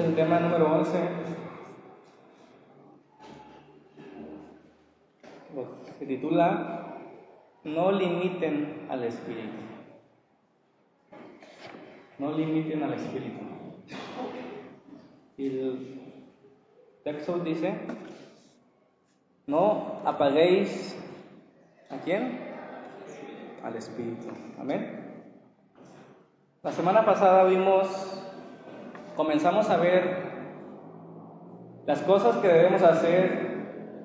Es el tema número 11. Se titula No limiten al Espíritu. No limiten al Espíritu. Y el texto dice, no apaguéis a quién? Al Espíritu. Amén. La semana pasada vimos, comenzamos a ver las cosas que debemos hacer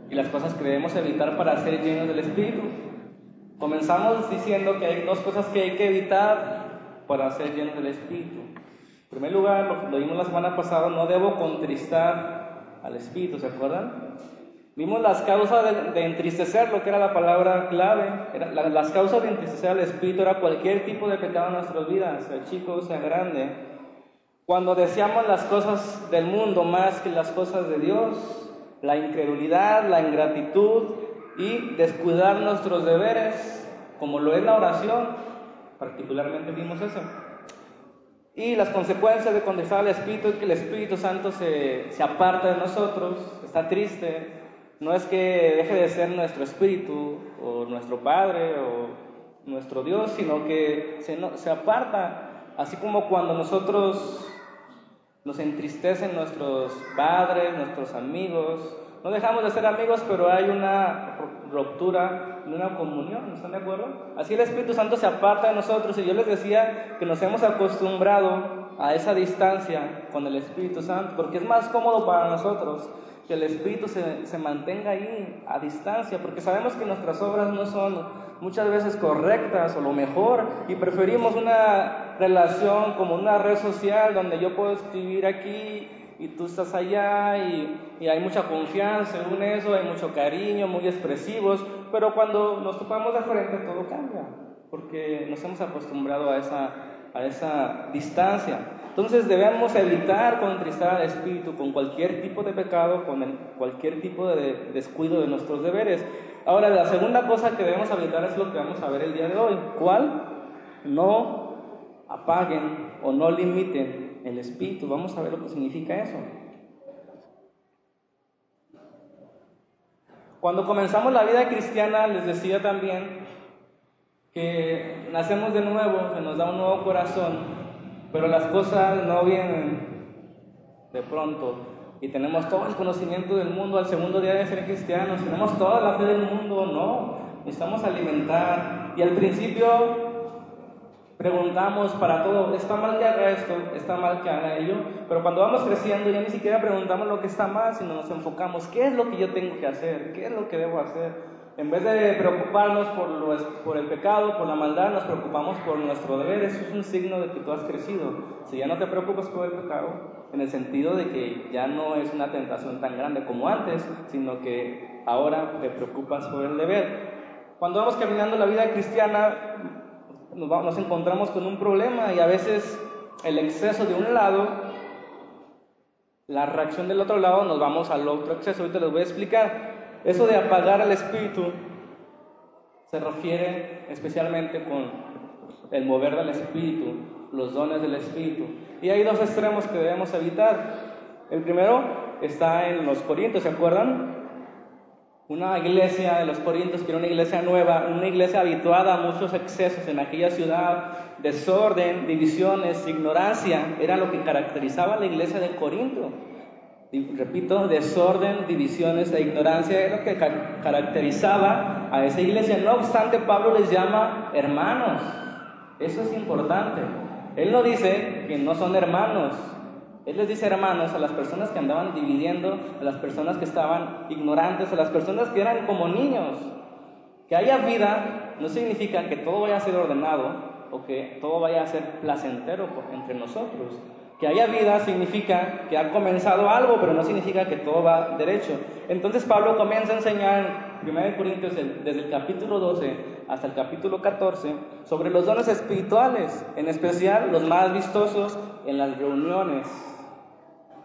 y las cosas que debemos evitar para ser llenos del Espíritu. Comenzamos diciendo que hay dos cosas que hay que evitar para ser llenos del Espíritu. En primer lugar, lo, lo vimos la semana pasada, no debo contristar al Espíritu, ¿se acuerdan? Vimos las causas de, de, entristecer, lo que era la palabra clave. Era, la, las causas de entristecer al Espíritu era cualquier tipo de pecado en nuestras vidas, sea chico sea grande. Cuando deseamos las cosas del mundo más que las cosas de Dios, la incredulidad, la ingratitud y descuidar nuestros deberes, como lo es la oración, particularmente vimos eso. Y las consecuencias de contestar al Espíritu es que el Espíritu Santo se, se aparta de nosotros, está triste, no es que deje de ser nuestro espíritu o nuestro Padre o nuestro Dios, sino que se, se, aparta, así como cuando nosotros nos entristecen nuestros padres, nuestros amigos, no dejamos de ser amigos, pero hay una ruptura, una comunión, ¿están de acuerdo? Así el Espíritu Santo se aparta de nosotros y yo les decía que nos hemos acostumbrado a esa distancia con el Espíritu Santo, porque es más cómodo para nosotros que el Espíritu se, se, mantenga ahí a distancia, porque sabemos que nuestras obras no son muchas veces correctas o lo mejor, y preferimos una relación como una red social donde yo puedo escribir aquí y tú estás allá y, y hay mucha confianza en eso, hay mucho cariño, muy expresivos, pero cuando nos topamos de frente todo cambia, porque nos hemos acostumbrado a esa, a esa distancia. Entonces debemos evitar contristar al Espíritu con cualquier tipo de pecado, con cualquier tipo de descuido de nuestros deberes. Ahora, la segunda cosa que debemos evitar es lo que vamos a ver el día de hoy. ¿Cuál? No apaguen o no limiten el Espíritu. Vamos a ver lo que significa eso. Cuando comenzamos la vida cristiana, les decía también que nacemos de nuevo, que nos da un nuevo corazón, pero las cosas no vienen de pronto y tenemos todo el conocimiento del mundo al segundo día de ser cristianos, tenemos toda la fe del mundo, no, necesitamos alimentar. Y al principio preguntamos para todo, está mal que haga esto, está mal que haga ello, pero cuando vamos creciendo ya ni siquiera preguntamos lo que está mal, sino nos enfocamos, ¿qué es lo que yo tengo que hacer? ¿Qué es lo que debo hacer? En vez de preocuparnos por, lo, por, el pecado, por la maldad, nos preocupamos por nuestro deber. Eso es un signo de que tú has crecido. Si ya no te preocupas por el pecado, en el sentido de que ya no es una tentación tan grande como antes, sino que ahora te preocupas por el deber. Cuando vamos caminando la vida cristiana, nos, nos encontramos con un problema y a veces el exceso de un lado, la reacción del otro lado, nos vamos al otro exceso. Ahorita les voy a explicar. Eso de apagar al espíritu se refiere especialmente con el mover del espíritu, los dones del espíritu. Y hay dos extremos que debemos evitar. El primero está en los Corintios, ¿se acuerdan? Una iglesia de los Corintios que era una iglesia nueva, una iglesia habituada a muchos excesos en aquella ciudad, desorden, divisiones, ignorancia, era lo que caracterizaba a la iglesia de Corinto repito, desorden, divisiones e ignorancia es lo que caracterizaba a esa iglesia. No obstante, Pablo les llama hermanos. Eso es importante. Él no dice que no son hermanos. Él les dice hermanos a las personas que andaban dividiendo, a las personas que estaban ignorantes, a las personas que eran como niños. Que haya vida no significa que todo vaya a ser ordenado o que todo vaya a ser placentero entre nosotros. Que haya vida significa que ha comenzado algo, pero no significa que todo va derecho. Entonces Pablo comienza a enseñar en 1 Corintios desde el capítulo 12 hasta el capítulo 14 sobre los dones espirituales, en especial los más vistosos en las reuniones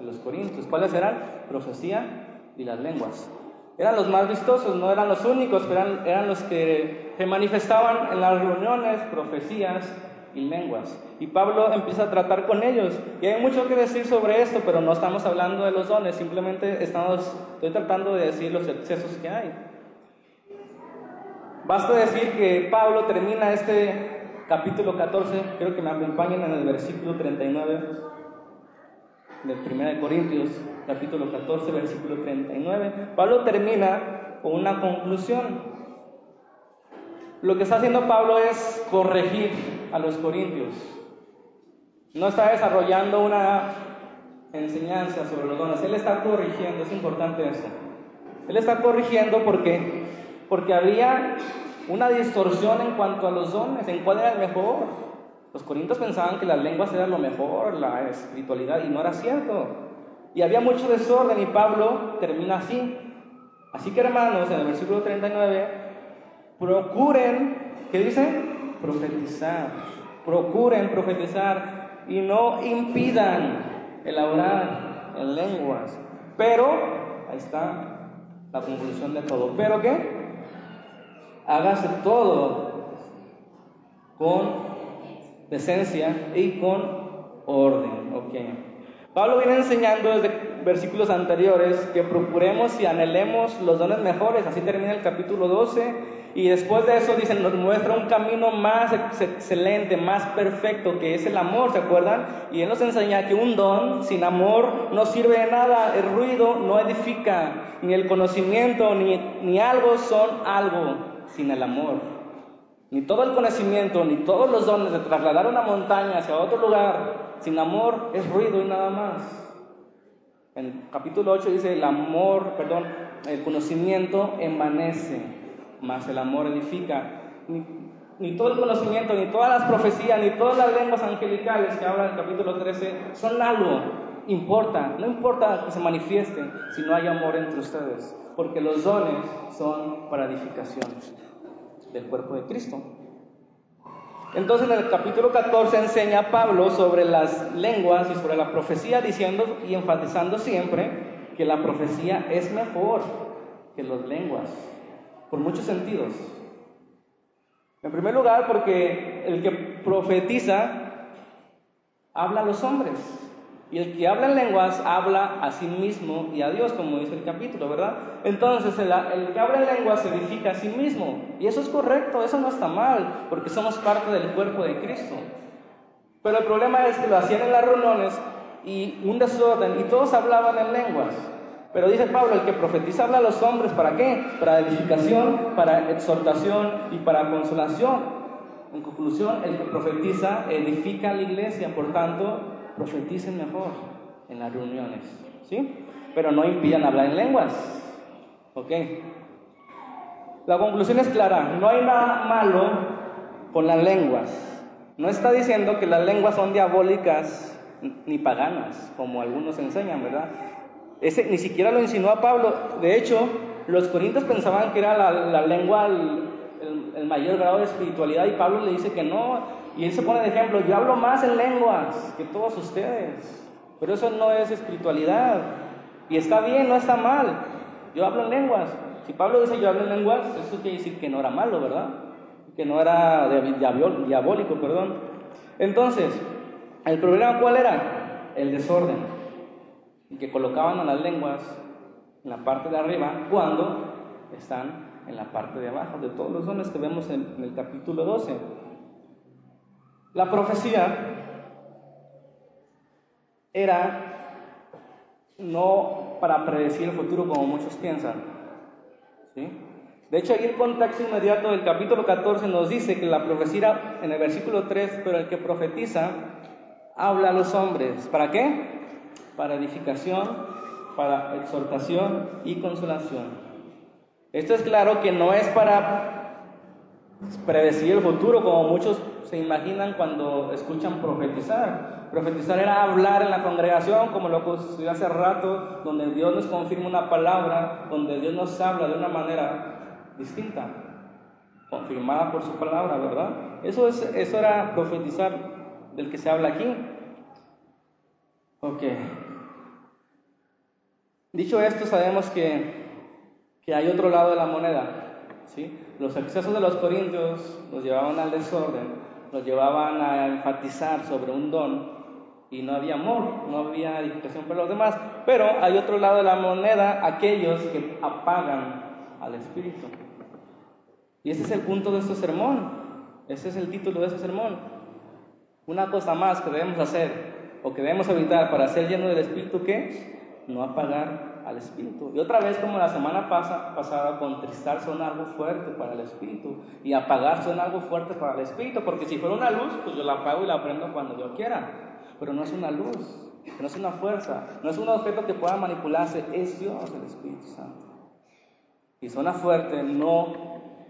de los Corintios. ¿Cuáles eran? Profecía y las lenguas. Eran los más vistosos, no eran los únicos, pero eran, eran los que se manifestaban en las reuniones, profecías y lenguas. Y Pablo empieza a tratar con ellos. Y hay mucho que decir sobre esto, pero no estamos hablando de los dones, simplemente estamos, estoy tratando de decir los excesos que hay. Basta decir que Pablo termina este capítulo 14, creo que me acompañen en el versículo 39 del 1 Corintios, capítulo 14, versículo 39. Pablo termina con una conclusión. Lo que está haciendo Pablo es corregir a los corintios. No está desarrollando una enseñanza sobre los dones, él está corrigiendo, es importante eso. Él está corrigiendo porque, porque había una distorsión en cuanto a los dones, en cuál era el mejor. Los corintios pensaban que las lenguas eran lo mejor, la espiritualidad, y no era cierto. Y había mucho desorden y Pablo termina así. Así que hermanos, en el versículo 39, procuren, ¿qué dice? Profetizar. Procuren profetizar y no impidan elaborar en lenguas. Pero, ahí está la conclusión de todo. ¿Pero qué? Hágase todo con decencia y con orden. Ok. Pablo viene enseñando desde versículos anteriores que procuremos y anhelemos los dones mejores. Así termina el capítulo 12 y después de eso, dicen, nos muestra un camino más excelente, más perfecto, que es el amor, ¿se acuerdan? Y Él nos enseña que un don sin amor no sirve de nada, el ruido no edifica, ni el conocimiento, ni, ni algo son algo sin el amor. Ni todo el conocimiento, ni todos los dones de trasladar una montaña hacia otro lugar, sin amor es ruido y nada más. En capítulo 8 dice, el amor, perdón, el conocimiento envanece más el amor edifica. Ni, todo el conocimiento, ni todas las profecías, ni todas las lenguas angelicales que habla el capítulo 13 son algo. Importa, no importa que se manifiesten si no hay amor entre ustedes, porque los dones son para edificación del cuerpo de Cristo. Entonces en el capítulo 14 enseña Pablo sobre las lenguas y sobre la profecía, diciendo y enfatizando siempre que la profecía es mejor que las lenguas por muchos sentidos. En primer lugar, porque el que profetiza habla a los hombres. Y el que habla en lenguas habla a sí mismo y a Dios, como dice el capítulo, ¿verdad? Entonces, el, que habla en lenguas edifica a sí mismo. Y eso es correcto, eso no está mal, porque somos parte del cuerpo de Cristo. Pero el problema es que lo hacían en las reuniones y un desorden, y todos hablaban en lenguas. Pero dice Pablo, el que profetiza habla a los hombres, ¿para qué? Para edificación, para exhortación y para consolación. En conclusión, el que profetiza edifica la iglesia, por tanto, profeticen mejor en las reuniones, ¿sí? Pero no impidan hablar en lenguas, ¿ok? La conclusión es clara, no hay nada malo con las lenguas. No está diciendo que las lenguas son diabólicas ni paganas, como algunos enseñan, ¿verdad? Ese, ni siquiera lo insinuó a Pablo. De hecho, los corintios pensaban que era la, lengua el, mayor grado de espiritualidad y Pablo le dice que no. Y él se pone de ejemplo, yo hablo más en lenguas que todos ustedes. Pero eso no es espiritualidad. Y está bien, no está mal. Yo hablo en lenguas. Si Pablo dice yo hablo en lenguas, eso quiere decir que no era malo, ¿verdad? Que no era diabólico, perdón. Entonces, ¿el problema cuál era? El desorden y que colocaban a las lenguas en la parte de arriba cuando están en la parte de abajo, de todos los dones que vemos en, el capítulo 12. La profecía era no para predecir el futuro como muchos piensan. De hecho, ahí el contexto inmediato del capítulo 14 nos dice que la profecía en el versículo 3, pero el que profetiza habla a los hombres. ¿Para qué? para edificación, para exhortación y consolación. Esto es claro que no es para predecir el futuro como muchos se imaginan cuando escuchan profetizar. Profetizar era hablar en la congregación, como lo sucedió hace rato, donde Dios nos confirma una palabra, donde Dios nos habla de una manera distinta, confirmada por su palabra, ¿verdad? Eso, es, eso era profetizar del que se habla aquí. Ok. Dicho esto, sabemos que, hay otro lado de la moneda. ¿sí? Los excesos de los corintios nos llevaban al desorden, los llevaban a enfatizar sobre un don y no había amor, no había edificación para los demás. Pero hay otro lado de la moneda, aquellos que apagan al Espíritu. Y ese es el punto de este sermón, ese es el título de este sermón. Una cosa más que debemos hacer o que debemos evitar para ser lleno del Espíritu, ¿qué? No apagar al Espíritu. Y otra vez, como la semana pasa, pasada, contristar son algo fuerte para el Espíritu y apagar son algo fuerte para el Espíritu, porque si fuera una luz, pues yo la apago y la prendo cuando yo quiera pero no es una luz, no es una fuerza, no es un objeto que pueda manipularse, es Dios el Espíritu Santo. Y suena fuerte, no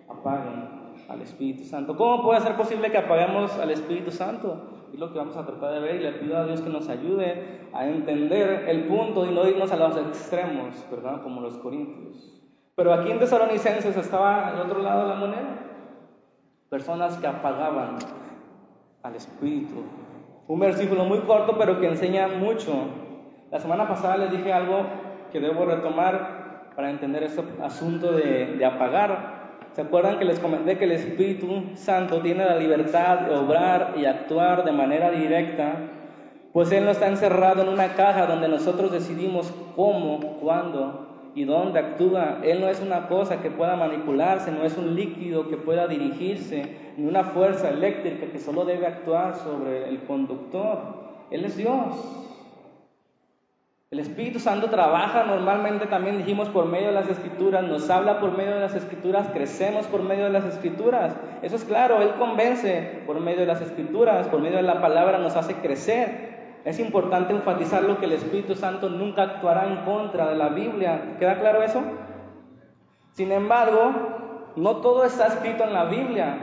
apaguen al Espíritu Santo. ¿Cómo puede ser posible que apaguemos al Espíritu Santo? Es lo que vamos a tratar de ver y le pido a Dios que nos ayude a entender el punto y no irnos a los extremos, ¿verdad? Como los corintios. Pero aquí en Tesalonicenses estaba al otro lado de la moneda. Personas que apagaban al Espíritu un versículo muy corto, pero que enseña mucho. La semana pasada les dije algo que debo retomar para entender este asunto de, apagar. ¿Se acuerdan que les comenté que el Espíritu Santo tiene la libertad de obrar y actuar de manera directa? Pues Él no está encerrado en una caja donde nosotros decidimos cómo, cuándo y dónde actúa. Él no es una cosa que pueda manipularse, no es un líquido que pueda dirigirse, ni una fuerza eléctrica que solo debe actuar sobre el conductor. Él es Dios. El Espíritu Santo trabaja normalmente, también dijimos, por medio de las escrituras, nos habla por medio de las escrituras, crecemos por medio de las escrituras. Eso es claro, Él convence por medio de las escrituras, por medio de la palabra nos hace crecer. Es importante enfatizar lo que el Espíritu Santo nunca actuará en contra de la Biblia. ¿Queda claro eso? Sin embargo, no todo está escrito en la Biblia.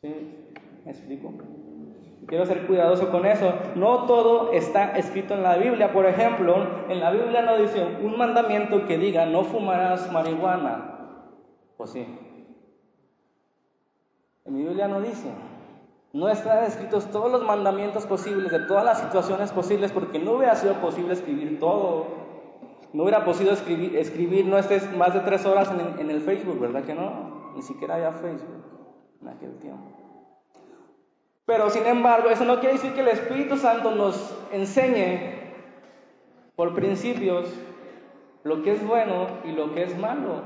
¿Sí? ¿Me explico? Quiero ser cuidadoso con eso. No todo está escrito en la Biblia. Por ejemplo, en la Biblia no dice un mandamiento que diga no fumarás marihuana. Pues sí. En mi Biblia no dice. No están escritos todos los mandamientos posibles, de todas las situaciones posibles, porque no hubiera sido posible escribir todo. No hubiera escribir, escribir no estés más de tres horas en, en el Facebook, ¿verdad que no? Ni siquiera había Facebook en aquel tiempo. Pero sin embargo, eso no quiere decir que el Espíritu Santo nos enseñe por principios lo que es bueno y lo que es malo.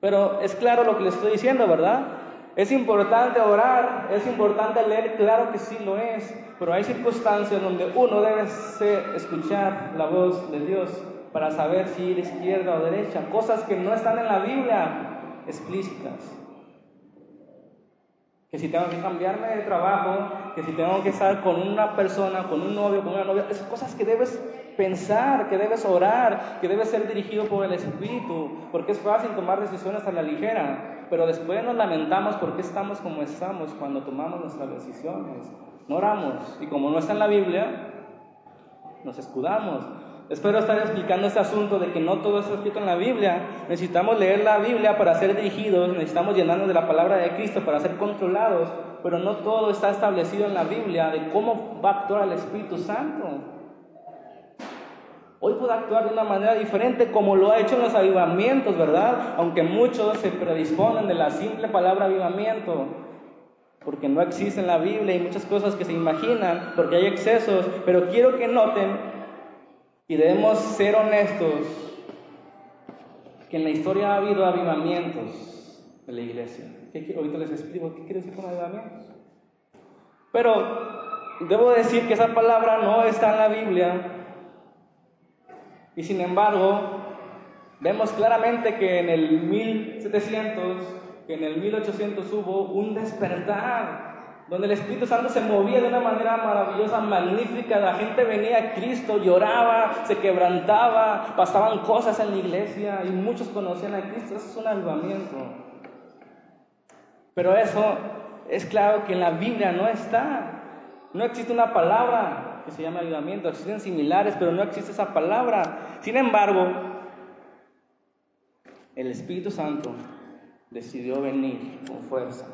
Pero es claro lo que le estoy diciendo, ¿verdad? Es importante orar, es importante leer, claro que sí lo es, pero hay circunstancias donde uno debe escuchar la voz de Dios para saber si ir izquierda o derecha, cosas que no están en la Biblia explícitas. Que si tengo que cambiarme de trabajo, que si tengo que estar con una persona, con un novio, con una novia, esas cosas que debes pensar, que debes orar, que debes ser dirigido por el Espíritu, porque es fácil tomar decisiones a la ligera pero después nos lamentamos porque estamos como estamos cuando tomamos nuestras decisiones. No oramos y como no está en la Biblia, nos escudamos. Espero estar explicando este asunto de que no todo está escrito en la Biblia. Necesitamos leer la Biblia para ser dirigidos, necesitamos llenarnos de la palabra de Cristo para ser controlados, pero no todo está establecido en la Biblia de cómo va a actuar el Espíritu Santo. Hoy puede actuar de una manera diferente como lo ha hecho en los avivamientos, ¿verdad? Aunque muchos se predisponen de la simple palabra avivamiento, porque no existe en la Biblia y muchas cosas que se imaginan, porque hay excesos, pero quiero que noten y debemos ser honestos que en la historia ha habido avivamientos de la iglesia. ahorita les explico qué quiere decir con avivamientos. Pero debo decir que esa palabra no está en la Biblia y sin embargo, vemos claramente que en el 1700, que en el 1800 hubo un despertar, donde el Espíritu Santo se movía de una manera maravillosa, magnífica, la gente venía a Cristo, lloraba, se quebrantaba, pasaban cosas en la iglesia y muchos conocían a Cristo, eso es un avivamiento. Pero eso es claro que en la Biblia no está, no existe una palabra que se llama ayudamiento, existen similares, pero no existe esa palabra. Sin embargo, el Espíritu Santo decidió venir con fuerza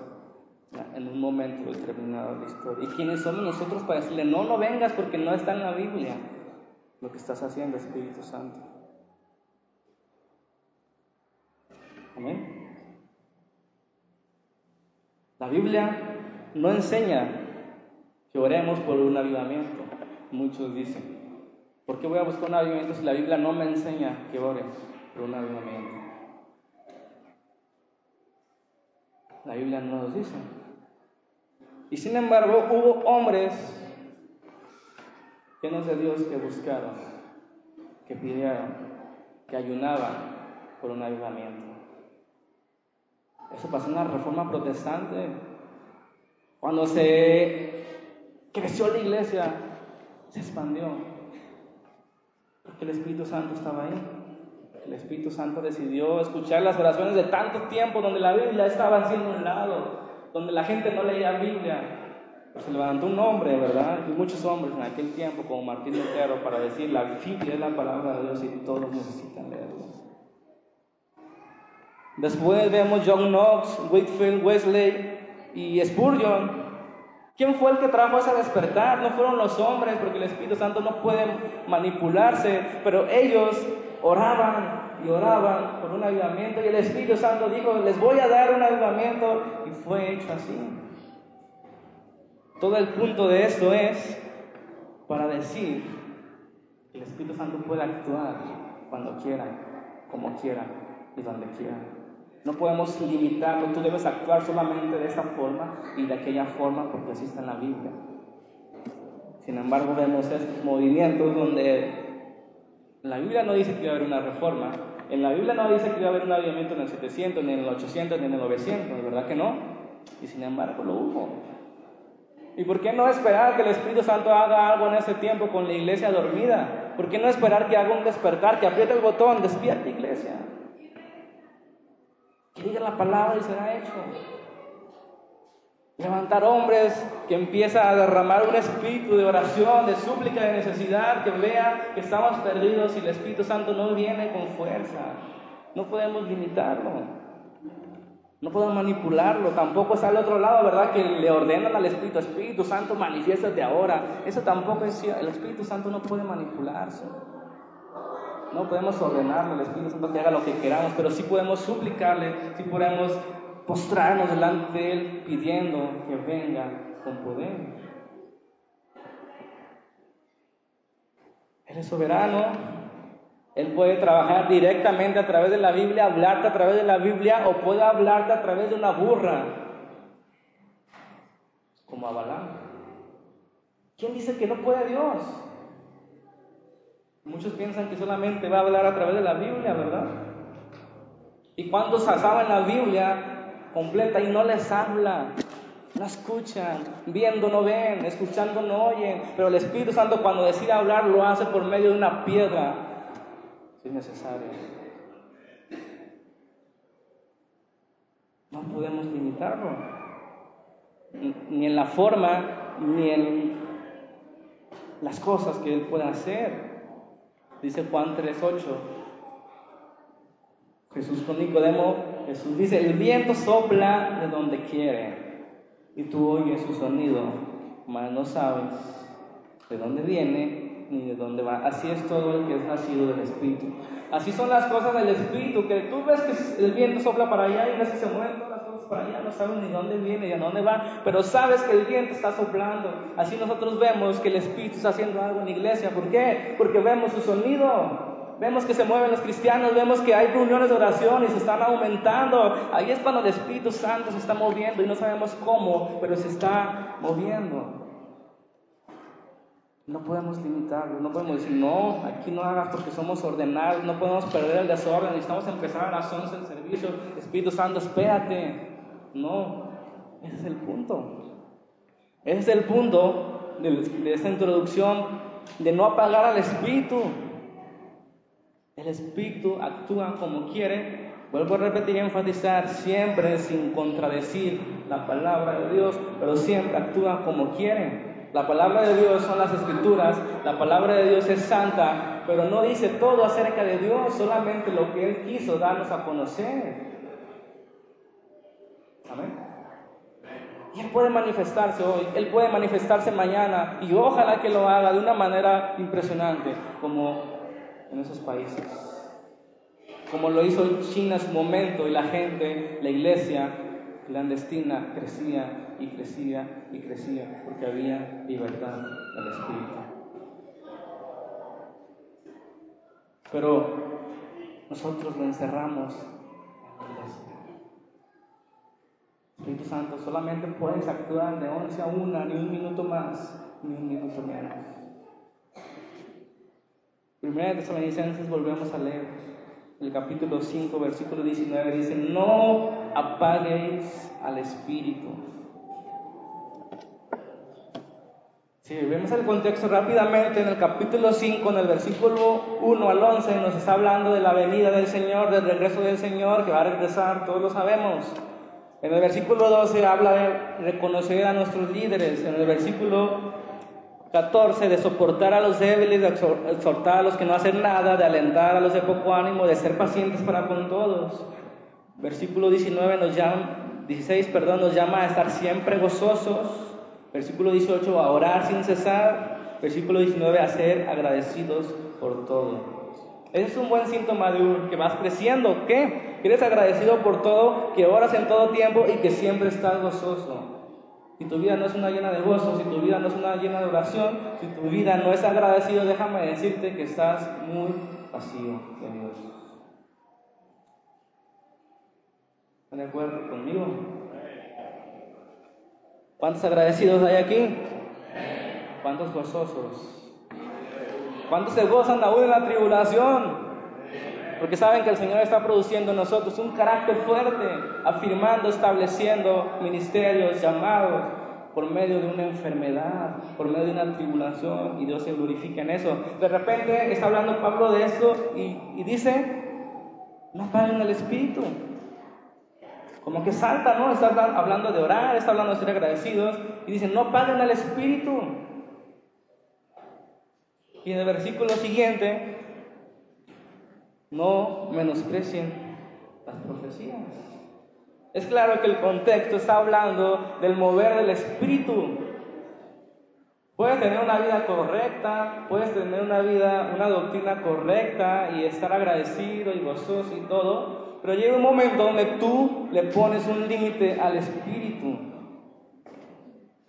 en un momento determinado de la historia. ¿Y quiénes somos nosotros para decirle, no, no vengas porque no está en la Biblia lo que estás haciendo, Espíritu Santo? Amén. La Biblia no enseña que oremos por un avivamiento. Muchos dicen, ¿por qué voy a buscar un avivamiento si la Biblia no me enseña que ores por un avivamiento? La Biblia no nos dice. Y sin embargo hubo hombres llenos de Dios que buscaron, que pidieron, que ayunaban por un avivamiento. Eso pasó en la reforma protestante. Cuando se creció la iglesia, se expandió. Porque el Espíritu Santo estaba ahí. El Espíritu Santo decidió escuchar las oraciones de tanto tiempo donde la Biblia estaba haciendo un lado, donde la gente no leía Biblia. se levantó un hombre, ¿verdad? Y muchos hombres en aquel tiempo, como Martín Lutero, para decir la Biblia es la palabra de Dios y todos necesitan leerla. Después vemos John Knox, Whitfield, Wesley y Spurgeon. ¿Quién fue el que trajo ese despertar? No fueron los hombres, porque el Espíritu Santo no puede manipularse, pero ellos oraban y oraban por un avivamiento y el Espíritu Santo dijo, les voy a dar un avivamiento y fue hecho así. Todo el punto de esto es para decir que el Espíritu Santo puede actuar cuando quiera, como quiera y donde quiera. No podemos limitarlo, tú debes actuar solamente de esta forma y de aquella forma porque así está en la Biblia. Sin embargo, vemos estos movimientos donde la Biblia no dice que iba a haber una reforma, en la Biblia no dice que iba a haber un avivamiento en el 700, ni en el 800, ni en el 900, ¿verdad que no? Y sin embargo lo hubo. ¿Y por qué no esperar que el Espíritu Santo haga algo en ese tiempo con la iglesia dormida? ¿Por qué no esperar que haga un despertar, que apriete el botón, despierta iglesia? Que diga la palabra y será hecho. Levantar hombres que empieza a derramar un espíritu de oración, de súplica, de necesidad, que vea que estamos perdidos y el Espíritu Santo no viene con fuerza. No podemos limitarlo. No podemos manipularlo. Tampoco está al otro lado, ¿verdad? Que le ordenan al Espíritu, Espíritu Santo, de ahora. Eso tampoco es cierto. El Espíritu Santo no puede manipularse. No podemos ordenarle al Espíritu Santo que haga lo que queramos, pero sí podemos suplicarle, sí podemos postrarnos delante de Él pidiendo que venga con poder. Él es soberano, Él puede trabajar directamente a través de la Biblia, hablarte a través de la Biblia o puede hablarte a través de una burra, como a Balaam. ¿Quién dice que no puede Dios? Muchos piensan que solamente va a hablar a través de la Biblia, ¿verdad? Y cuando se en la Biblia completa y no les habla, no escuchan, viendo no ven, escuchando no oyen, pero el Espíritu Santo cuando decide hablar lo hace por medio de una piedra, si es necesario. No podemos limitarlo, ni en la forma, ni en las cosas que Él pueda hacer. Dice Juan 3.8. Jesús con Nicodemo, Jesús dice, el viento sopla de donde quiere y tú oyes su sonido, mas no sabes de dónde viene ni de dónde va. Así es todo el que es nacido del Espíritu. Así son las cosas del Espíritu, que tú ves que el viento sopla para allá y ves que se mueven todas las cosas para allá, no sabes ni dónde viene ni a dónde va, pero sabes que el viento está soplando. Así nosotros vemos que el Espíritu está haciendo algo en la iglesia. ¿Por qué? Porque vemos su sonido. Vemos que se mueven los cristianos, vemos que hay reuniones de oración y se están aumentando. Ahí es cuando el Espíritu Santo se está moviendo y no sabemos cómo, pero se está moviendo. No podemos limitarlo, no podemos decir, no, aquí no hagas porque somos ordenados, no podemos perder el desorden, necesitamos empezar a las 11 el servicio, Espíritu Santo, espérate. No, ese es el punto. Ese es el punto de, de esta introducción, de no apagar al Espíritu. El Espíritu actúa como quiere, vuelvo a repetir y enfatizar, siempre sin contradecir la palabra de Dios, pero siempre actúa como quiere. La palabra de Dios son las escrituras, la palabra de Dios es santa, pero no dice todo acerca de Dios, solamente lo que Él quiso darnos a conocer. Amén. Y Él puede manifestarse hoy, Él puede manifestarse mañana y ojalá que lo haga de una manera impresionante, como en esos países. Como lo hizo China en su momento y la gente, la iglesia, clandestina crecía y crecía y crecía porque había libertad del Espíritu. Pero nosotros lo encerramos en la iglesia. Espíritu Santo, solamente puedes actuar de 11 a 1, ni un minuto más, ni un minuto menos. Primera de Tesalonicenses volvemos a leer el capítulo 5, versículo 19, dice, no apaguéis al Espíritu. Si vemos el contexto rápidamente, en el capítulo 5, en el versículo 1 al 11, nos está hablando de la venida del Señor, del regreso del Señor, que va a regresar, todos lo sabemos. En el versículo 12 habla de reconocer a nuestros líderes. En el versículo 14, de soportar a los débiles, de exhortar a los que no hacen nada, de alentar a los de poco ánimo, de ser pacientes para con todos. Versículo 19 nos llama, 16, perdón, nos llama a estar siempre gozosos. Versículo 18, a orar sin cesar. Versículo 19, a ser agradecidos por todo. Ese es un buen síntoma de un, que vas creciendo. Que eres agradecido por todo, que oras en todo tiempo y que siempre estás gozoso. Si tu vida no es una llena de gozo, si tu vida no es una llena de oración, si tu vida no es agradecido, déjame decirte que estás muy vacío de Dios. ¿Están de acuerdo conmigo? ¿Cuántos agradecidos hay aquí? ¿Cuántos gozosos? ¿Cuántos se gozan aún en la tribulación? Porque saben que el Señor está produciendo en nosotros un carácter fuerte, afirmando, estableciendo ministerios, llamados por medio de una enfermedad, por medio de una tribulación, y Dios se glorifica en eso. De repente está hablando Pablo de esto y, dice, no paguen el Espíritu. Como que salta, ¿no? Está hablando de orar, está hablando de ser agradecidos, y dice, no paguen al Espíritu. Y en el versículo siguiente no menosprecien las profecías. Es claro que el contexto está hablando del mover del espíritu. Puedes tener una vida correcta, puedes tener una vida, una doctrina correcta y estar agradecido y gozoso y todo, pero llega un momento donde tú le pones un límite al espíritu.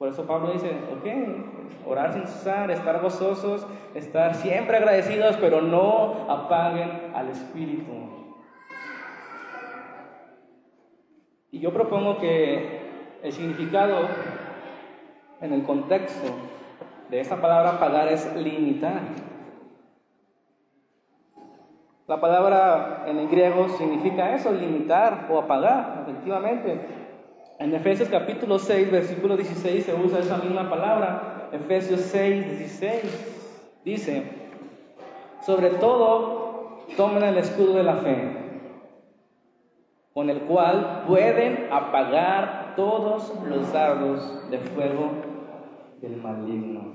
Por eso Pablo dice, ok, orar sin cesar, estar gozosos, estar siempre agradecidos, pero no apaguen al Espíritu. Y yo propongo que el significado en el contexto de esta palabra apagar es limitar. La palabra en el griego significa eso, limitar o apagar, efectivamente. En Efesios capítulo 6, versículo 16 se usa esa misma palabra. Efesios 6, 16 dice, sobre todo tomen el escudo de la fe, con el cual pueden apagar todos los dardos de fuego del maligno.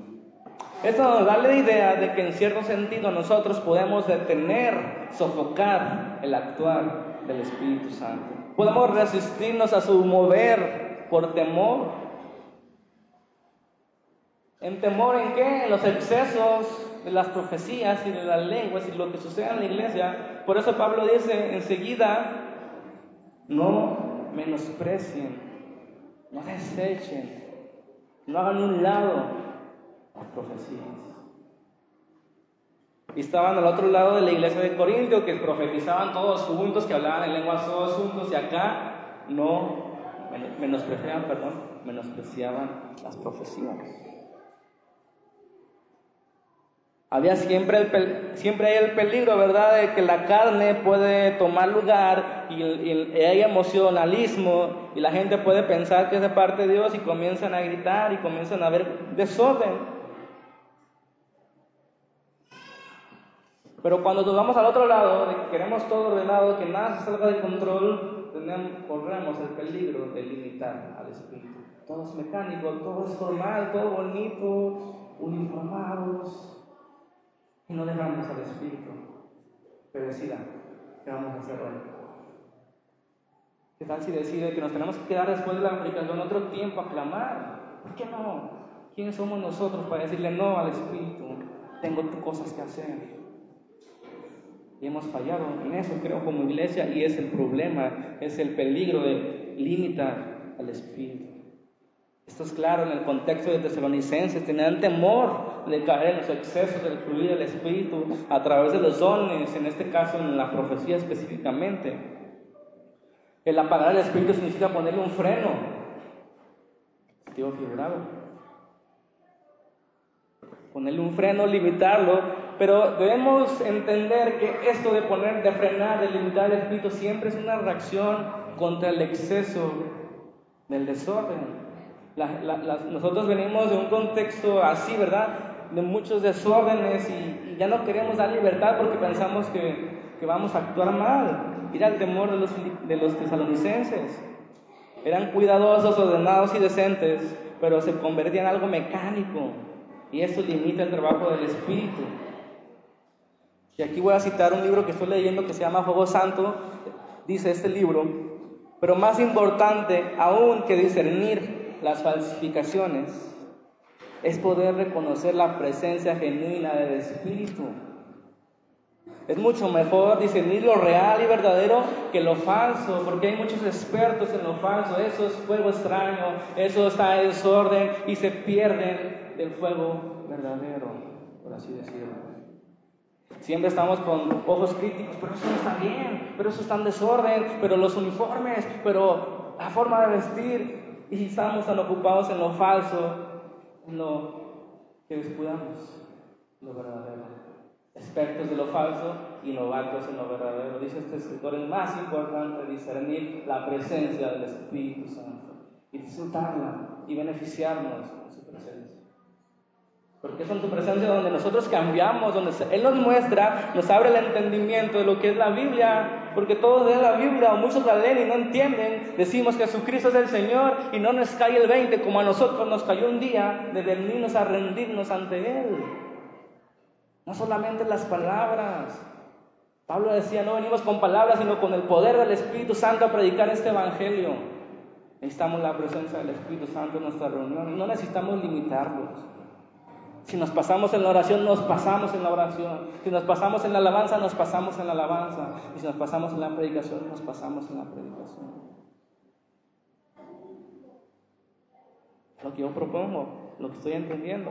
Esto nos da la idea de que en cierto sentido nosotros podemos detener, sofocar el actuar del Espíritu Santo. Podemos resistirnos a su mover por temor. ¿En temor en qué? En los excesos de las profecías y de las lenguas y lo que sucede en la iglesia. Por eso Pablo dice enseguida, no menosprecien, no desechen, no hagan un lado las profecías. Y estaban al otro lado de la iglesia de Corintio, que profetizaban todos juntos, que hablaban en lenguas todos juntos, y acá no menospreciaban, perdón, menospreciaban las profecías. Había siempre, el, siempre hay el peligro, ¿verdad?, de que la carne puede tomar lugar y, y, hay emocionalismo y la gente puede pensar que es de parte de Dios y comienzan a gritar y comienzan a ver desorden. Pero cuando vamos al otro lado, de que queremos todo ordenado, que nada se salga de control, tenemos, corremos el peligro de limitar al espíritu. Todo es mecánico, todo es formal, todo bonito, uniformados. Y no dejamos al espíritu que decida qué vamos a hacer hoy. ¿Qué tal si decide que nos tenemos que quedar después de la aplicación otro tiempo a clamar? ¿Por qué no? ¿Quiénes somos nosotros para decirle no al espíritu? Tengo cosas que hacer. Y hemos fallado en eso, creo, como iglesia, y es el problema, es el peligro de limitar al Espíritu. Esto es claro en el contexto de Tesalonicenses, tenían temor de caer en los excesos del fluir del Espíritu a través de los dones, en este caso en la profecía específicamente. El apagar el Espíritu significa ponerle un freno, sentido figurado. Ponerle un freno, limitarlo, pero debemos entender que esto de poner, de frenar, de limitar el Espíritu siempre es una reacción contra el exceso del desorden nosotros venimos de un contexto así, ¿verdad? De muchos desórdenes y, ya no queremos dar libertad porque pensamos que, que, vamos a actuar mal. Era el temor de los, de los tesalonicenses. Eran cuidadosos, ordenados y decentes, pero se convertían en algo mecánico y eso limita el trabajo del Espíritu. Y aquí voy a citar un libro que estoy leyendo que se llama Fuego Santo. Dice este libro, pero más importante aún que discernir las falsificaciones es poder reconocer la presencia genuina del Espíritu. Es mucho mejor discernir lo real y verdadero que lo falso, porque hay muchos expertos en lo falso. Eso es fuego extraño, eso está en desorden y se pierden del fuego verdadero, por así decirlo. Siempre estamos con ojos críticos, pero eso no está bien, pero eso está en desorden, pero los uniformes, pero la forma de vestir, y estamos tan ocupados en lo falso, en lo que descuidamos lo verdadero. Expertos de lo falso y novatos en lo verdadero. Dice este escritor, es más importante discernir la presencia del Espíritu Santo y disfrutarla y beneficiarnos de su presencia. Porque es en su presencia donde nosotros cambiamos, donde Él nos muestra, nos abre el entendimiento de lo que es la Biblia, porque todos leen la Biblia o muchos la leen y no entienden. Decimos que Jesucristo es el Señor y no nos cae el 20 como a nosotros nos cayó un día de venirnos a rendirnos ante Él. No solamente las palabras. Pablo decía, no venimos con palabras, sino con el poder del Espíritu Santo a predicar este Evangelio. Necesitamos la presencia del Espíritu Santo en nuestra reunión no necesitamos limitarlos. Si nos pasamos en la oración, nos pasamos en la oración. Si nos pasamos en la alabanza, nos pasamos en la alabanza. Y si nos pasamos en la predicación, nos pasamos en la predicación. Lo que yo propongo, lo que estoy entendiendo.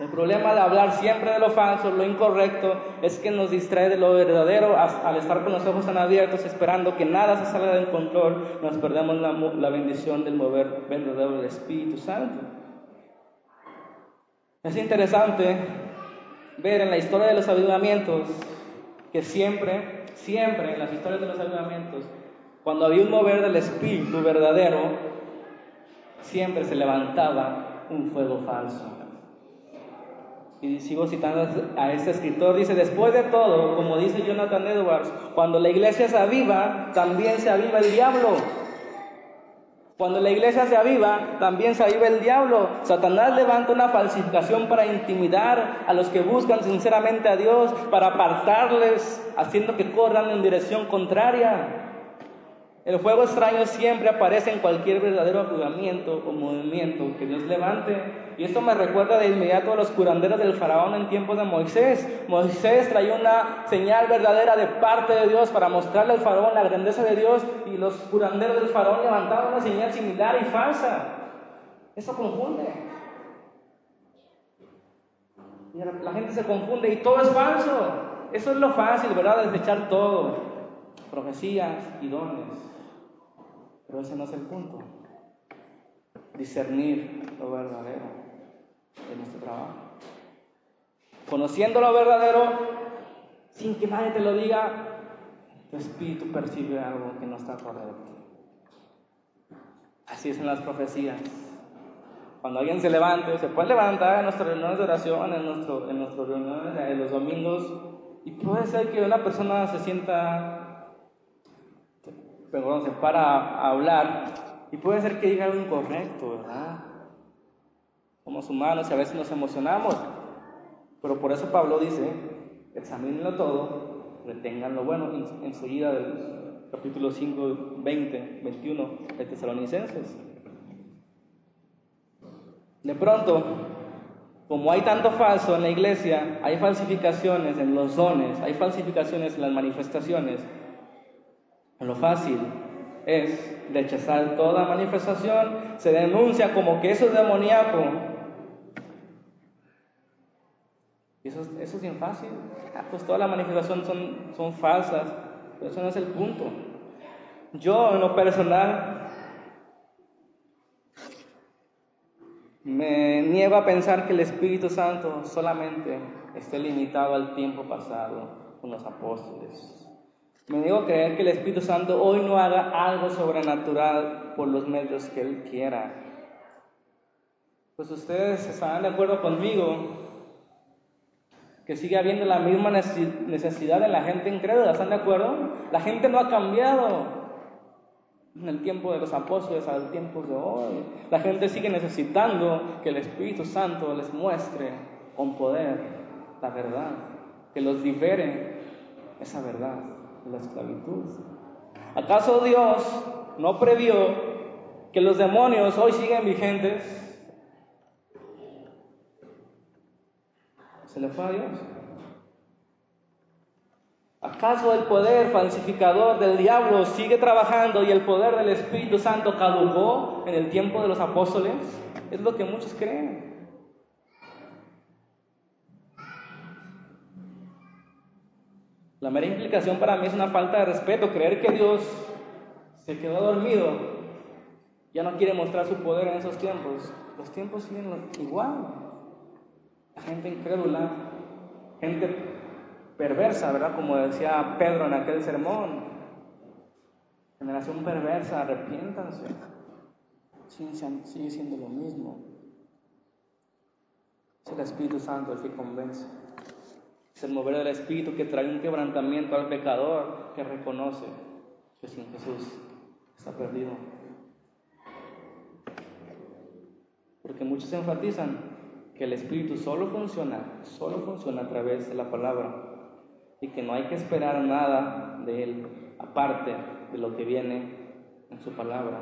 El problema de hablar siempre de lo falso, lo incorrecto, es que nos distrae de lo verdadero al estar con los ojos tan abiertos esperando que nada se salga del control, nos perdemos la, bendición del mover verdadero del Espíritu Santo. Es interesante ver en la historia de los avivamientos que siempre, siempre en las historias de los avivamientos, cuando había un mover del Espíritu verdadero, siempre se levantaba un fuego falso. Y sigo citando a este escritor, dice, después de todo, como dice Jonathan Edwards, cuando la iglesia se aviva, también se aviva el diablo. Cuando la iglesia se aviva, también se aviva el diablo. Satanás levanta una falsificación para intimidar a los que buscan sinceramente a Dios, para apartarles, haciendo que corran en dirección contraria. El fuego extraño siempre aparece en cualquier verdadero avivamiento o movimiento que Dios levante. Y esto me recuerda de inmediato a los curanderos del faraón en tiempos de Moisés. Moisés traía una señal verdadera de parte de Dios para mostrarle al faraón la grandeza de Dios y los curanderos del faraón levantaban una señal similar y falsa. Eso confunde. la gente se confunde y todo es falso. Eso es lo fácil, ¿verdad? Desechar todo. Profecías y dones. Pero ese no es el punto. Discernir lo verdadero en nuestro trabajo. Conociendo lo verdadero, sin que nadie te lo diga, tu espíritu percibe algo que no está correcto. Así es en las profecías. Cuando alguien se levante, se puede levantar en nuestras reuniones de oración, en, nuestro, en nuestras reuniones de los domingos, y puede ser que una persona se sienta pero se para a hablar y puede ser que diga algo incorrecto, ¿verdad? Somos humanos y a veces nos emocionamos, pero por eso Pablo dice, examínenlo todo, retengan lo bueno, en su del capítulo 5, 20, 21 de Tesalonicenses. De pronto, como hay tanto falso en la iglesia, hay falsificaciones en los dones, hay falsificaciones en las manifestaciones, lo fácil, es rechazar toda manifestación, se denuncia como que eso es demoníaco. Eso, es bien fácil. Ah, pues todas las manifestaciones son, son falsas, pero eso no es el punto. Yo en lo personal me niego a pensar que el Espíritu Santo solamente esté limitado al tiempo pasado con los apóstoles. Me niego a creer que el Espíritu Santo hoy no haga algo sobrenatural por los medios que Él quiera. Pues ustedes estarán de acuerdo conmigo que sigue habiendo la misma necesidad de la gente incrédula. ¿Están de acuerdo? La gente no ha cambiado en el tiempo de los apóstoles al tiempo de hoy. La gente sigue necesitando que el Espíritu Santo les muestre con poder la verdad, que los libere esa verdad la esclavitud. ¿Acaso Dios no previó que los demonios hoy siguen vigentes? Se le fue a Dios. ¿Acaso el poder falsificador del diablo sigue trabajando y el poder del Espíritu Santo caducó en el tiempo de los apóstoles? Es lo que muchos creen. La mera implicación para mí es una falta de respeto, creer que Dios se quedó dormido, ya no quiere mostrar su poder en esos tiempos. Los tiempos siguen igual. La gente incrédula, gente perversa, ¿verdad? Como decía Pedro en aquel sermón. Generación perversa, arrepiéntanse. Sigue siendo lo mismo. Es el Espíritu Santo el que convence. Es el mover del Espíritu que trae un quebrantamiento al pecador que reconoce que sin Jesús está perdido. Porque muchos enfatizan que el Espíritu solo funciona, solo funciona a través de la palabra y que no hay que esperar nada de Él aparte de lo que viene en su palabra.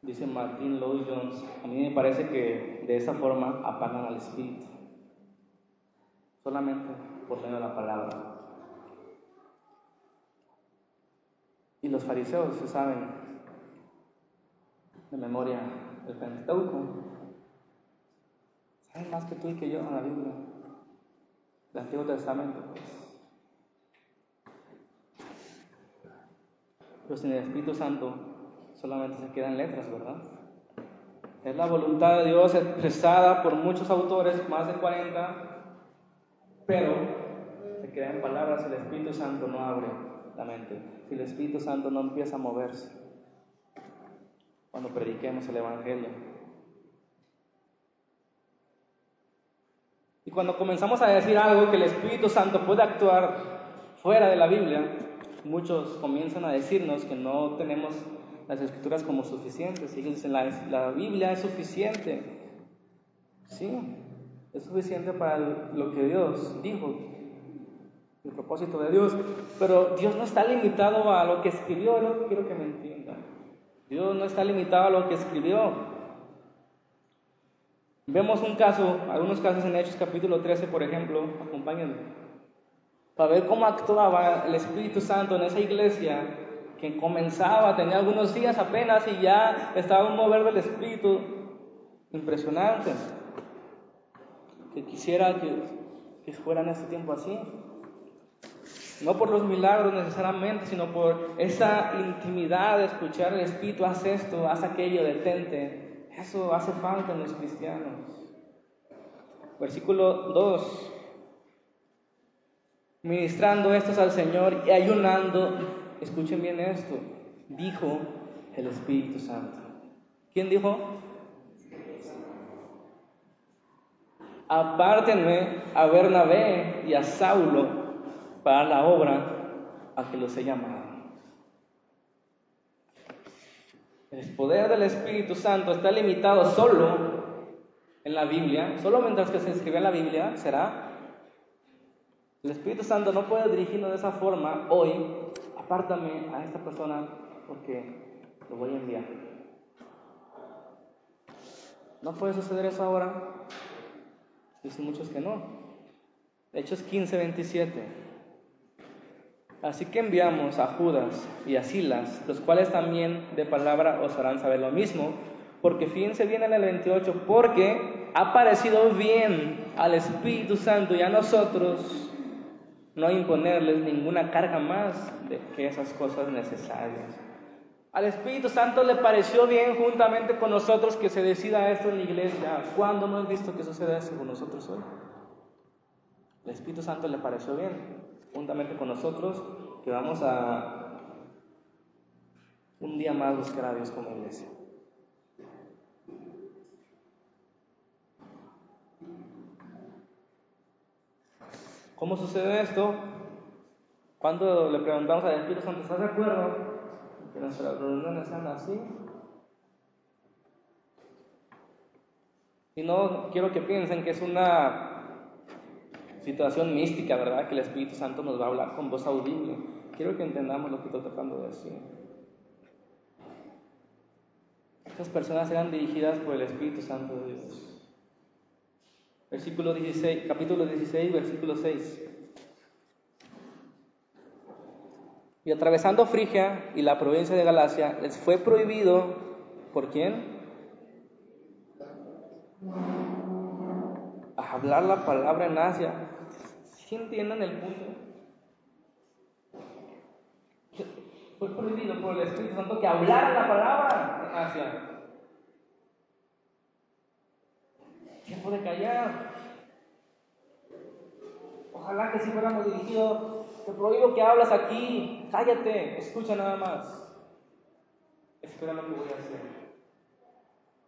Dice Martin Lloyd Jones, a mí me parece que de esa forma apagan al Espíritu, solamente por medio de la palabra. Y los fariseos se saben de memoria el Pentateuco, saben más que tú y que yo en la Biblia del Antiguo Testamento. Pero sin el Espíritu Santo solamente se quedan letras, ¿verdad? Es la voluntad de Dios expresada por muchos autores, más de 40, pero se quedan palabras, el Espíritu Santo no abre la mente, si el Espíritu Santo no empieza a moverse cuando prediquemos el Evangelio. Y cuando comenzamos a decir algo que el Espíritu Santo puede actuar fuera de la Biblia, muchos comienzan a decirnos que no tenemos las escrituras como suficientes. Y dicen, la Biblia es suficiente. Sí, es suficiente para lo que Dios dijo, el propósito de Dios. Pero Dios no está limitado a lo que escribió, que quiero que me entiendan. Dios no está limitado a lo que escribió. Vemos un caso, algunos casos en Hechos capítulo 13, por ejemplo, acompáñenme, para ver cómo actuaba el Espíritu Santo en esa iglesia que comenzaba, tenía algunos días apenas y ya estaba un mover del Espíritu impresionante. Que quisiera que, que fuera en este tiempo así. No por los milagros necesariamente, sino por esa intimidad de escuchar el Espíritu, haz esto, haz aquello, detente. Eso hace falta en los cristianos. Versículo 2. Ministrando estos al Señor y ayunando, escuchen bien esto, dijo el Espíritu Santo. ¿Quién dijo? Apártenme a Bernabé y a Saulo para la obra a que los he llamado. El poder del Espíritu Santo está limitado solo en la Biblia, solo mientras que se escribe en la Biblia será. El Espíritu Santo no puede dirigirnos de esa forma hoy. Apártame a esta persona porque lo voy a enviar. No puede suceder eso ahora. Dicen muchos que no. Hechos 15, 27. Así que enviamos a Judas y a Silas, los cuales también de palabra os harán saber lo mismo, porque fíjense bien en el 28, porque ha parecido bien al Espíritu Santo y a nosotros no imponerles ninguna carga más de que esas cosas necesarias. Al Espíritu Santo le pareció bien juntamente con nosotros que se decida esto en la iglesia. ¿Cuándo hemos visto que suceda eso con nosotros hoy? El Espíritu Santo le pareció bien juntamente con nosotros que vamos a un día más buscar a Dios como iglesia. ¿Cómo sucede esto? Cuando le preguntamos al Espíritu Santo, ¿estás de acuerdo que nuestras reuniones sean así? Y no quiero que piensen que es una situación mística, ¿verdad? Que el Espíritu Santo nos va a hablar con voz audible. Quiero que entendamos lo que estoy tratando de decir. Estas personas eran dirigidas por el Espíritu Santo de Dios. Versículo 16, capítulo 16, versículo 6. Y atravesando Frigia y la provincia de Galacia, les fue prohibido, ¿por quién? Hablar la palabra en Asia. ¿Sí entienden el punto? Fue prohibido por el Espíritu Santo que hablara la palabra en Asia. Tiempo de callar. Ojalá que si fuéramos dirigidos, te prohíbo que hablas aquí, cállate, escucha nada más. Espera lo que voy a hacer.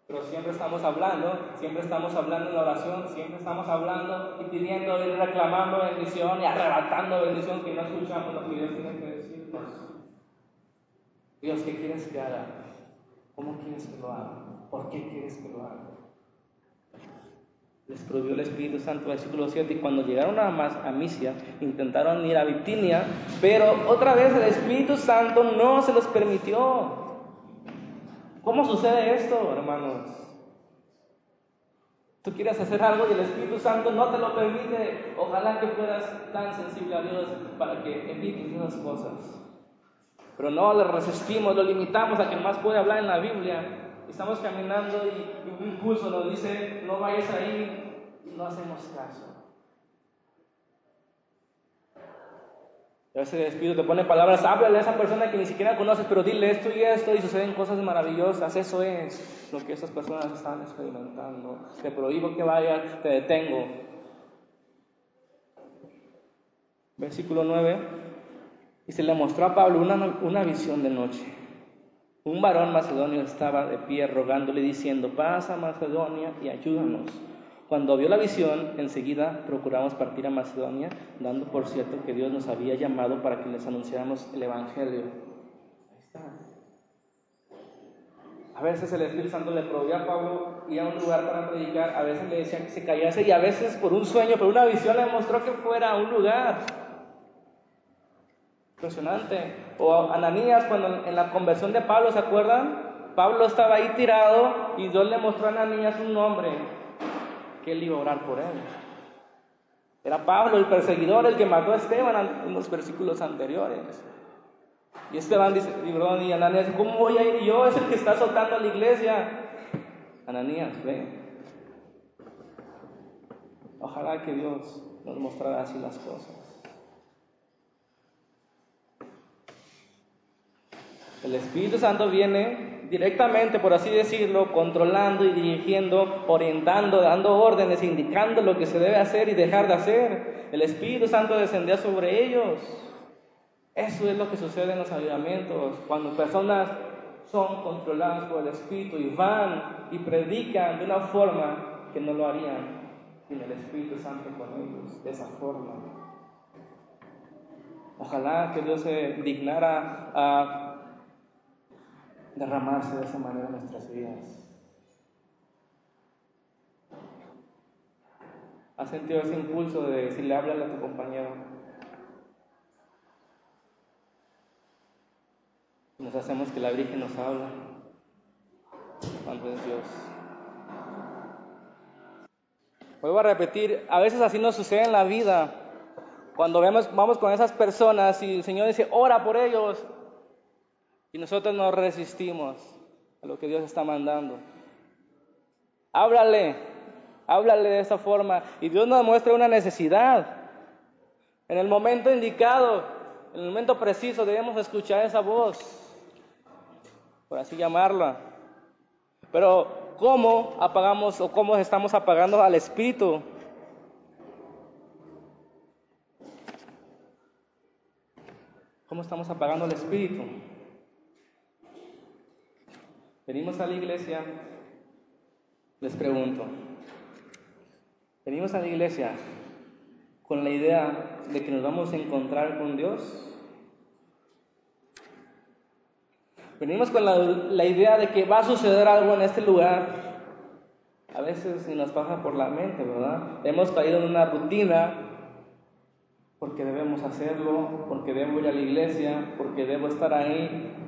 Pero siempre estamos hablando, siempre estamos hablando en la oración, siempre estamos hablando y pidiendo y reclamando bendición y arrebatando bendición que no escuchamos lo que Dios tiene que decirnos. Dios, ¿qué quieres que haga? ¿Cómo quieres que lo haga? ¿Por qué quieres que lo haga? Les prohibió el Espíritu Santo, versículo 7, y cuando llegaron a, a Misia, intentaron ir a Bitinia, pero otra vez el Espíritu Santo no se los permitió. ¿Cómo sucede esto, hermanos? Tú quieres hacer algo y el Espíritu Santo no te lo permite. Ojalá que fueras tan sensible a Dios para que evites esas cosas. Pero no, le resistimos, lo limitamos a quien más puede hablar en la Biblia. Estamos caminando y un impulso nos dice, no vayas ahí, y no hacemos caso. A veces el te pone palabras, háblale a esa persona que ni siquiera conoces, pero dile esto y esto y suceden cosas maravillosas. Eso es lo que esas personas están experimentando. Te prohíbo que vayas, te detengo. Versículo 9. Y se le mostró a Pablo una, una visión de noche. Un varón macedonio estaba de pie rogándole diciendo, pasa Macedonia y ayúdanos. Cuando vio la visión, enseguida procuramos partir a Macedonia, dando por cierto que Dios nos había llamado para que les anunciáramos el Evangelio. Ahí está. A veces el Espíritu Santo le prohibió a Pablo ir a un lugar para predicar, a veces le decía que se callase y a veces por un sueño, por una visión le mostró que fuera a un lugar. Impresionante. O Ananías, cuando en la conversión de Pablo, ¿se acuerdan? Pablo estaba ahí tirado y Dios le mostró a Ananías un nombre que él iba a orar por él. Era Pablo, el perseguidor, el que mató a Esteban en los versículos anteriores. Y Esteban dice, y Ananías, ¿cómo voy a ir yo? Es el que está azotando a la iglesia. Ananías, ve. Ojalá que Dios nos mostrara así las cosas. El Espíritu Santo viene directamente, por así decirlo, controlando y dirigiendo, orientando, dando órdenes, indicando lo que se debe hacer y dejar de hacer. El Espíritu Santo descendía sobre ellos. Eso es lo que sucede en los avivamientos, cuando personas son controladas por el Espíritu y van y predican de una forma que no lo harían sin el Espíritu Santo con ellos, de esa forma. Ojalá que Dios se dignara a derramarse de esa manera nuestras vidas. ¿Has sentido ese impulso de decirle, háblale a tu compañero? Nos hacemos que la Virgen nos habla. Cuando es Dios. Vuelvo a repetir, a veces así nos sucede en la vida. Cuando vemos, vamos con esas personas y el Señor dice, ora por ellos, y nosotros nos resistimos a lo que Dios está mandando. Háblale, háblale de esa forma, y Dios nos muestra una necesidad. En el momento indicado, en el momento preciso, debemos escuchar esa voz, por así llamarla. Pero, ¿cómo apagamos o cómo estamos apagando al Espíritu? ¿Cómo estamos apagando el espíritu? Venimos a la iglesia, les pregunto, venimos a la iglesia con la idea de que nos vamos a encontrar con Dios. Venimos con la, idea de que va a suceder algo en este lugar. A veces ni nos pasa por la mente, ¿verdad? Hemos caído en una rutina porque debemos hacerlo, porque debo ir a la iglesia, porque debo estar ahí.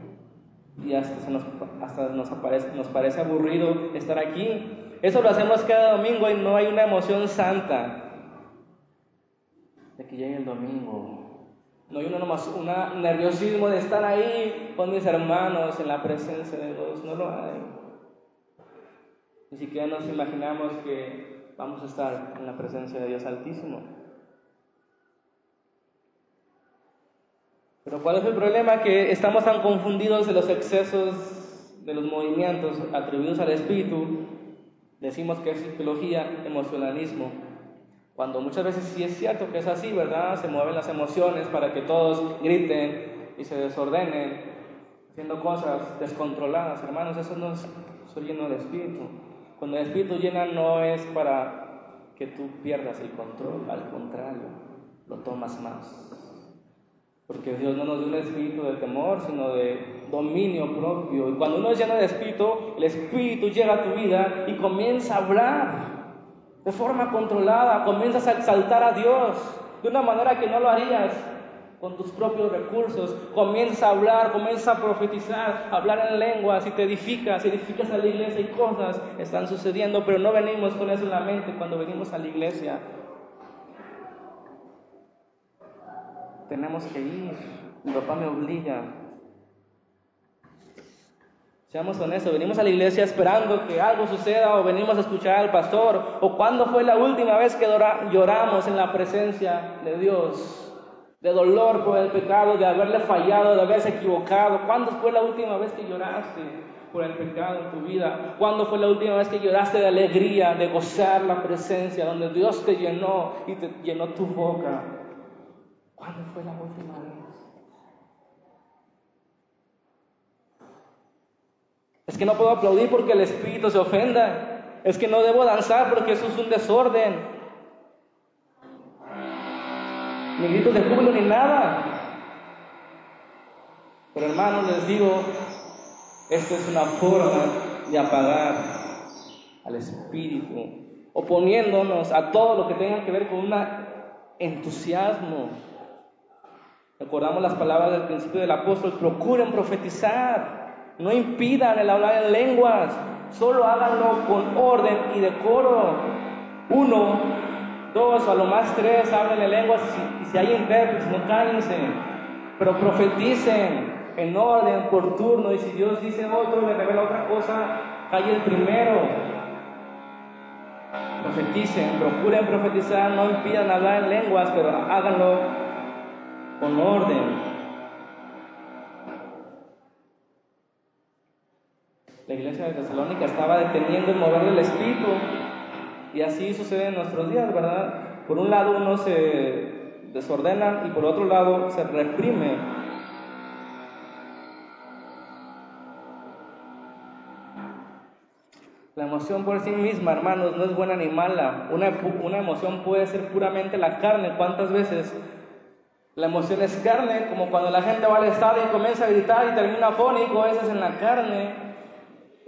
Y hasta, nos, hasta nos, aparece, nos parece aburrido estar aquí. Eso lo hacemos cada domingo y no hay una emoción santa de que llegue el domingo. No hay un nerviosismo de estar ahí con mis hermanos en la presencia de Dios. No lo hay. Ni siquiera nos imaginamos que vamos a estar en la presencia de Dios Altísimo. Pero ¿cuál es el problema? Que estamos tan confundidos de los excesos de los movimientos atribuidos al espíritu. Decimos que es psicología, emocionalismo. Cuando muchas veces sí es cierto que es así, ¿verdad? Se mueven las emociones para que todos griten y se desordenen, haciendo cosas descontroladas. Hermanos, eso no es eso lleno de espíritu. Cuando el espíritu llena no es para que tú pierdas el control, al contrario, lo tomas más. Porque Dios no nos dio un espíritu de temor, sino de dominio propio. Y cuando uno es lleno de espíritu, el espíritu llega a tu vida y comienza a hablar de forma controlada, comienzas a exaltar a Dios de una manera que no lo harías con tus propios recursos. Comienzas a hablar, comienzas a profetizar, a hablar en lenguas y te edificas, edificas a la iglesia y cosas están sucediendo, pero no venimos con eso en la mente cuando venimos a la iglesia. Tenemos que ir. Mi papá me obliga. Seamos honestos, venimos a la iglesia esperando que algo suceda o venimos a escuchar al pastor o cuándo fue la última vez que lloramos en la presencia de Dios, de dolor por el pecado, de haberle fallado, de haberse equivocado. ¿Cuándo fue la última vez que lloraste por el pecado en tu vida? ¿Cuándo fue la última vez que lloraste de alegría, de gozar la presencia, donde Dios te llenó y te llenó tu boca? ¿Cuándo fue la última vez? Es que no puedo aplaudir porque el espíritu se ofenda. Es que no debo danzar porque eso es un desorden. Ni gritos de júbilo ni nada. Pero hermanos, les digo, esta es una forma de apagar al espíritu, oponiéndonos a todo lo que tenga que ver con un entusiasmo, Recordamos las palabras del principio del apóstol, procuren profetizar, no impidan el hablar en lenguas, solo háganlo con orden y decoro. Uno, dos, a lo más tres, hablen en lenguas y si, hay intérpretes, no cállense, pero profeticen en orden, por turno, y si Dios dice otro, le revela otra cosa, calle el primero. Profeticen, procuren profetizar, no impidan hablar en lenguas, pero háganlo con orden. La iglesia de Tesalónica estaba deteniendo el mover del Espíritu y así sucede en nuestros días, ¿verdad? Por un lado uno se desordena y por otro lado se reprime. La emoción por sí misma, hermanos, no es buena ni mala. Una, una emoción puede ser puramente la carne. ¿Cuántas veces la emoción es carne, como cuando la gente va al estadio y comienza a gritar y termina fónico, eso es en la carne.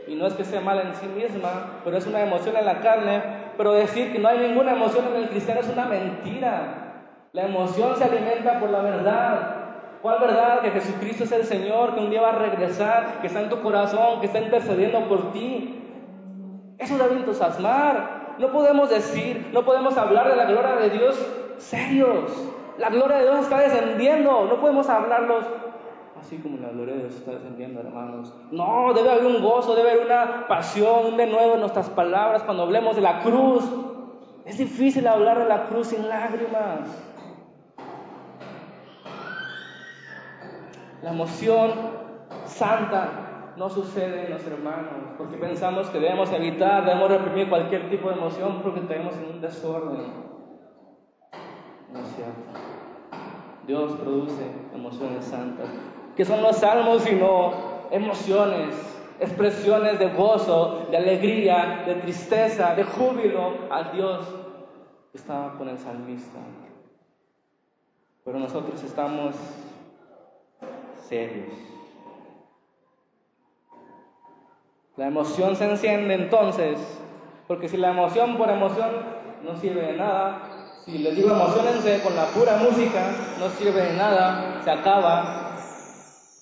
Y no es que sea mala en sí misma, pero es una emoción en la carne. Pero decir que no hay ninguna emoción en el cristiano es una mentira. La emoción se alimenta por la verdad. ¿Cuál verdad? Que Jesucristo es el Señor, que un día va a regresar, que está en tu corazón, que está intercediendo por ti. Eso debe entusiasmar. No podemos decir, no podemos hablar de la gloria de Dios serios la gloria de Dios está descendiendo, no podemos hablarlos así como la gloria de Dios está descendiendo, hermanos. No, debe haber un gozo, debe haber una pasión, un de nuevo en nuestras palabras cuando hablemos de la cruz. Es difícil hablar de la cruz sin lágrimas. La emoción santa no sucede en los hermanos, porque pensamos que debemos evitar, debemos reprimir cualquier tipo de emoción porque tenemos en un desorden. No es cierto. Dios produce emociones santas que son los salmos, sino emociones, expresiones de gozo, de alegría, de tristeza, de júbilo a Dios que estaba con el salmista. Pero nosotros estamos serios. La emoción se enciende entonces, porque si la emoción por emoción no sirve de nada, si les digo emocionense con la pura música, no sirve de nada, se acaba,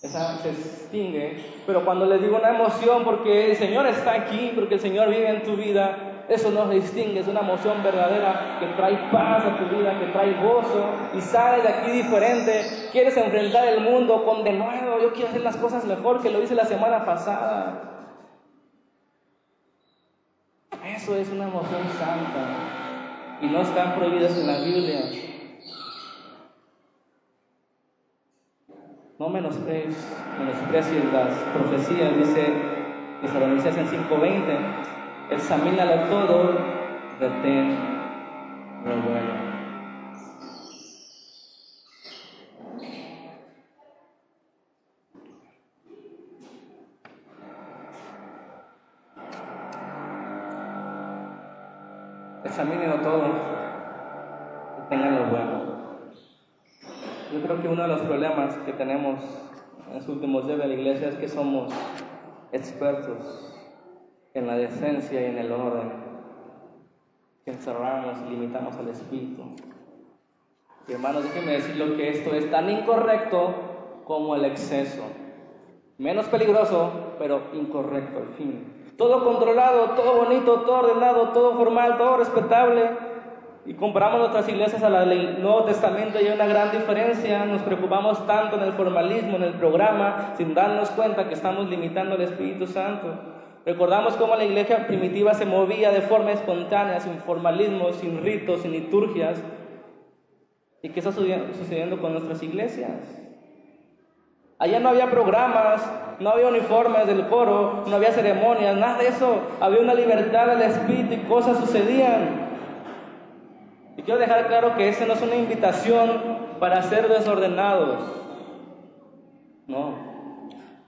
esa se extingue, pero cuando les digo una emoción porque el Señor está aquí, porque el Señor vive en tu vida, eso no se distingue, es una emoción verdadera que trae paz a tu vida, que trae gozo y sales de aquí diferente. Quieres enfrentar el mundo con de nuevo, yo quiero hacer las cosas mejor que lo hice la semana pasada. Eso es una emoción santa y no están prohibidas en la Biblia. No menosprecies, las profecías, dice Tesalonicenses en 5:20. Examínalo todo, retén lo bueno. Examínelo todo, tengan lo bueno. Yo creo que uno de los problemas que tenemos en los últimos días de la iglesia es que somos expertos en la decencia y en el orden, que encerramos y limitamos al espíritu. Y hermanos, déjenme decirlo que esto es tan incorrecto como el exceso. Menos peligroso, pero incorrecto al fin. Todo controlado, todo bonito, todo ordenado, todo formal, todo respetable, y comparamos nuestras iglesias a la del Nuevo Testamento y hay una gran diferencia. Nos preocupamos tanto en el formalismo, en el programa, sin darnos cuenta que estamos limitando al Espíritu Santo. Recordamos cómo la iglesia primitiva se movía de forma espontánea, sin formalismo, sin ritos, sin liturgias. ¿Y qué está sucediendo con nuestras iglesias? Allá no había programas, no había uniformes del coro, no había ceremonias, nada de eso. Había una libertad del espíritu y cosas sucedían. Y quiero dejar claro que esa no es una invitación para ser desordenados. No.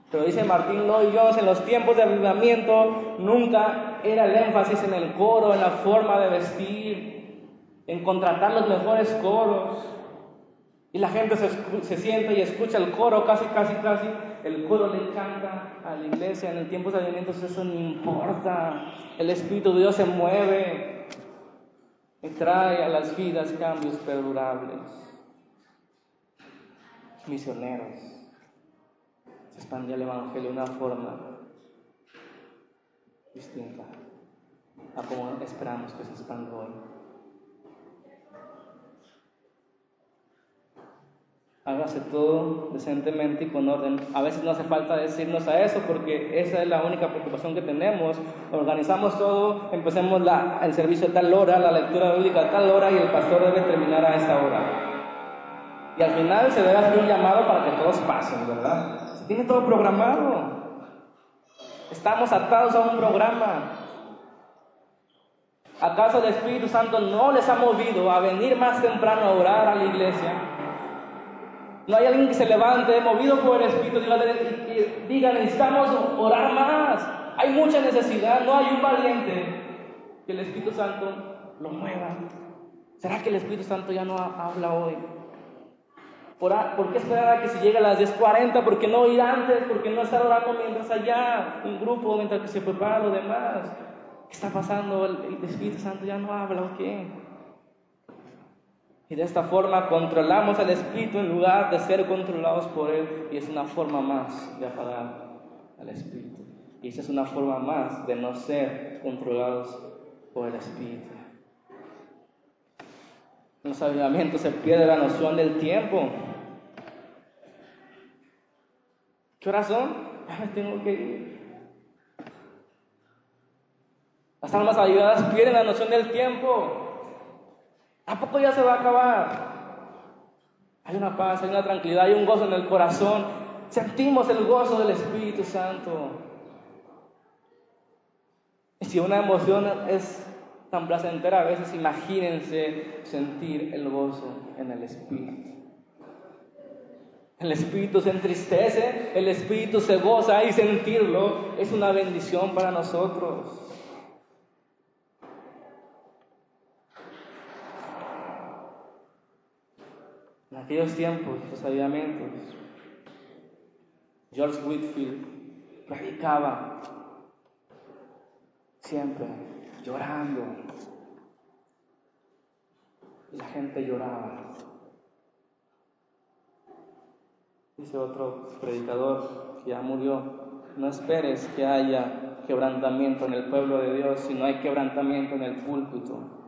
Pero dice Martín Lloyd Jones, en los tiempos de avivamiento nunca era el énfasis en el coro, en la forma de vestir, en contratar los mejores coros. Y la gente se, se sienta y escucha el coro, casi, casi, casi. El coro le encanta a la iglesia. En el tiempo de avivamiento eso no importa. El Espíritu de Dios se mueve trae a las vidas cambios perdurables. Misioneros. Se expandía el Evangelio de una forma distinta a como esperamos que se expanda hoy. Hágase todo decentemente y con orden. A veces no hace falta decirnos a eso porque esa es la única preocupación que tenemos. Organizamos todo, empecemos la, el servicio a tal hora, la lectura bíblica a tal hora y el pastor debe terminar a esa hora. Y al final se debe hacer un llamado para que todos pasen, ¿verdad? Se tiene todo programado. Estamos atados a un programa. ¿Acaso el Espíritu Santo no les ha movido a venir más temprano a orar a la iglesia? No hay alguien que se levante, movido por el Espíritu, y diga, necesitamos orar más. Hay mucha necesidad, no hay un valiente que el Espíritu Santo lo mueva. ¿Será que el Espíritu Santo ya no habla hoy? ¿Por, qué esperar a que se llegue a las 10.40? ¿Por qué no ir antes? ¿Por qué no estar orando mientras allá un grupo, mientras que se prepara lo demás? ¿Qué está pasando? ¿El, el Espíritu Santo ya no habla o qué? Y de esta forma controlamos al espíritu en lugar de ser controlados por él. Y es una forma más de apagar al espíritu. Y esa es una forma más de no ser controlados por el espíritu. Los avivamientos se pierde la noción del tiempo. ¿Qué me tengo que ir. Las almas avivadas pierden la noción del tiempo. ¿A poco ya se va a acabar? Hay una paz, hay una tranquilidad, hay un gozo en el corazón. Sentimos el gozo del Espíritu Santo. Y si una emoción es tan placentera, a veces imagínense sentir el gozo en el Espíritu. El Espíritu se entristece, el Espíritu se goza y sentirlo es una bendición para nosotros. En aquellos tiempos, los avivamientos, George Whitfield predicaba siempre llorando. La gente lloraba. Dice otro predicador que ya murió, no esperes que haya quebrantamiento en el pueblo de Dios si no hay quebrantamiento en el púlpito.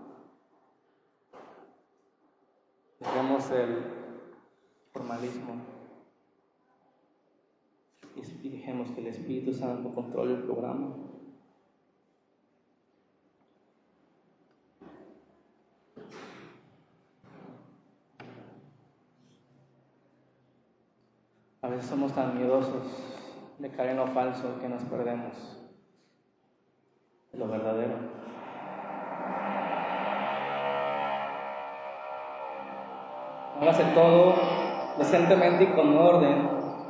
Dejemos el formalismo y dejemos que el Espíritu Santo controle el programa. A veces somos tan miedosos de caer en lo falso que nos perdemos de lo verdadero. Hágase todo decentemente y con orden,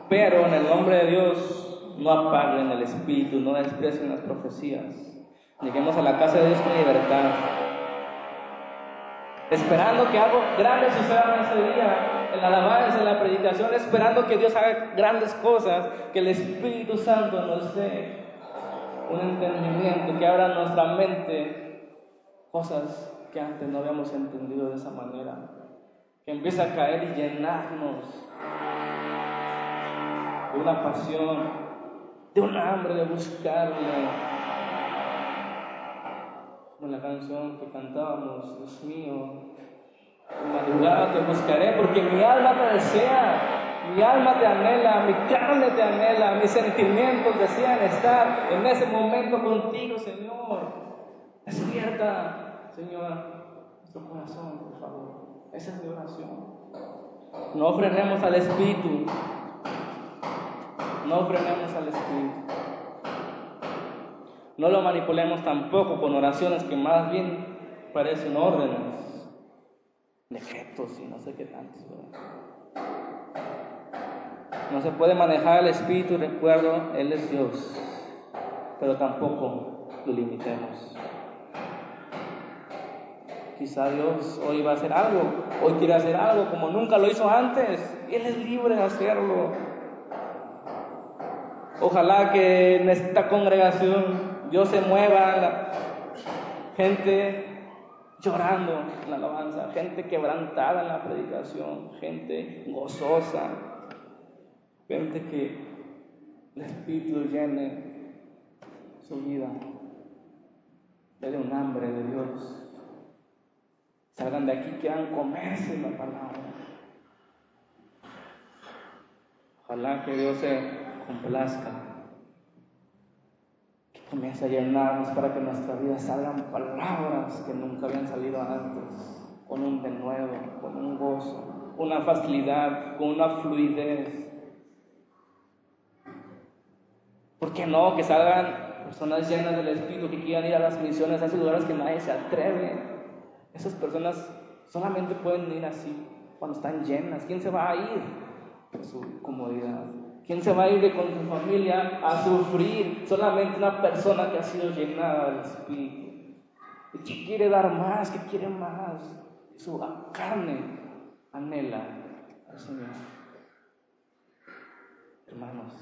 pero en el nombre de Dios no apaguen el espíritu, no desprecien las profecías. Lleguemos a la casa de Dios con libertad, esperando que algo grande suceda en ese día, en la alabanza, en la predicación, esperando que Dios haga grandes cosas, que el Espíritu Santo nos dé un entendimiento, que abra nuestra mente cosas que antes no habíamos entendido de esa manera que empieza a caer y llenarnos de una pasión, de un hambre de buscarle. Como la canción que cantábamos, Dios mío, en madrugada te buscaré porque mi alma te desea, mi alma te anhela, mi carne te anhela, mis sentimientos desean estar en ese momento contigo, Señor. Despierta, Señor, nuestro corazón, por favor. Esa es mi oración. No frenemos al Espíritu. No frenemos al Espíritu. No lo manipulemos tampoco con oraciones que más bien parecen órdenes, decretos y no sé qué tantos. No se puede manejar el Espíritu, recuerdo, Él es Dios, pero tampoco lo limitemos. Quizá Dios hoy va a hacer algo, hoy quiere hacer algo como nunca lo hizo antes. Él es libre de hacerlo. Ojalá que en esta congregación Dios se mueva, la gente llorando en la alabanza, gente quebrantada en la predicación, gente gozosa, gente que el Espíritu llene su vida. Dele un hambre de Dios. Salgan de aquí, quieran comerse la palabra. Ojalá que Dios se complazca, que comience a llenarnos para que en nuestra vida salgan palabras que nunca habían salido antes, con un denuedo, con un gozo, una facilidad, con una fluidez. ¿Por qué no? Que salgan personas llenas del Espíritu que quieran ir a las misiones, a esos que nadie se atreve. Esas personas solamente pueden ir así, cuando están llenas. ¿Quién se va a ir por su comodidad? ¿Quién se va a ir con su familia a sufrir? Solamente una persona que ha sido llenada del Espíritu. Y quiere dar más, que quiere más. Su carne anhela al Señor. Hermanos,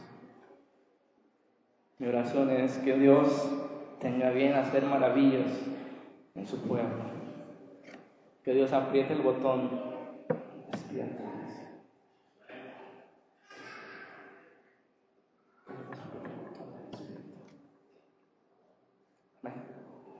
mi oración es que Dios tenga bien hacer maravillas en su pueblo. Que Dios apriete el botón.